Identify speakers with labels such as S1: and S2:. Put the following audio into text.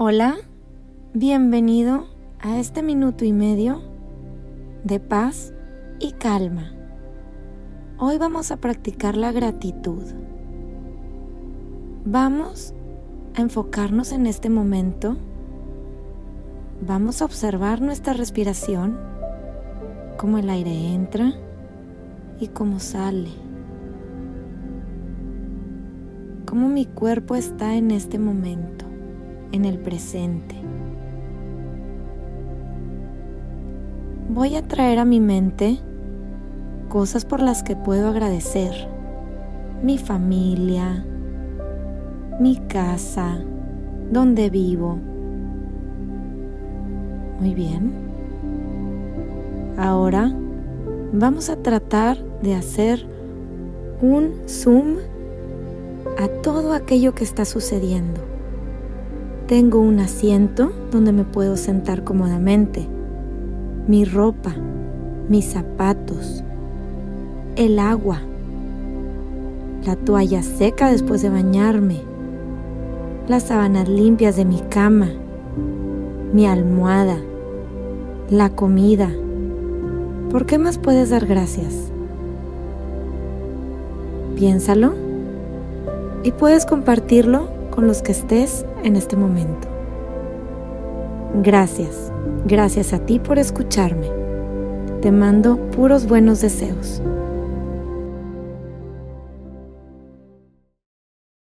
S1: Hola, bienvenido a este minuto y medio de paz y calma. Hoy vamos a practicar la gratitud. Vamos a enfocarnos en este momento. Vamos a observar nuestra respiración, cómo el aire entra y cómo sale. Cómo mi cuerpo está en este momento en el presente. Voy a traer a mi mente cosas por las que puedo agradecer. Mi familia, mi casa, donde vivo. Muy bien. Ahora vamos a tratar de hacer un zoom a todo aquello que está sucediendo. Tengo un asiento donde me puedo sentar cómodamente, mi ropa, mis zapatos, el agua, la toalla seca después de bañarme, las sábanas limpias de mi cama, mi almohada, la comida. ¿Por qué más puedes dar gracias? Piénsalo y puedes compartirlo con los que estés en este momento. Gracias, gracias a ti por escucharme. Te mando puros buenos deseos.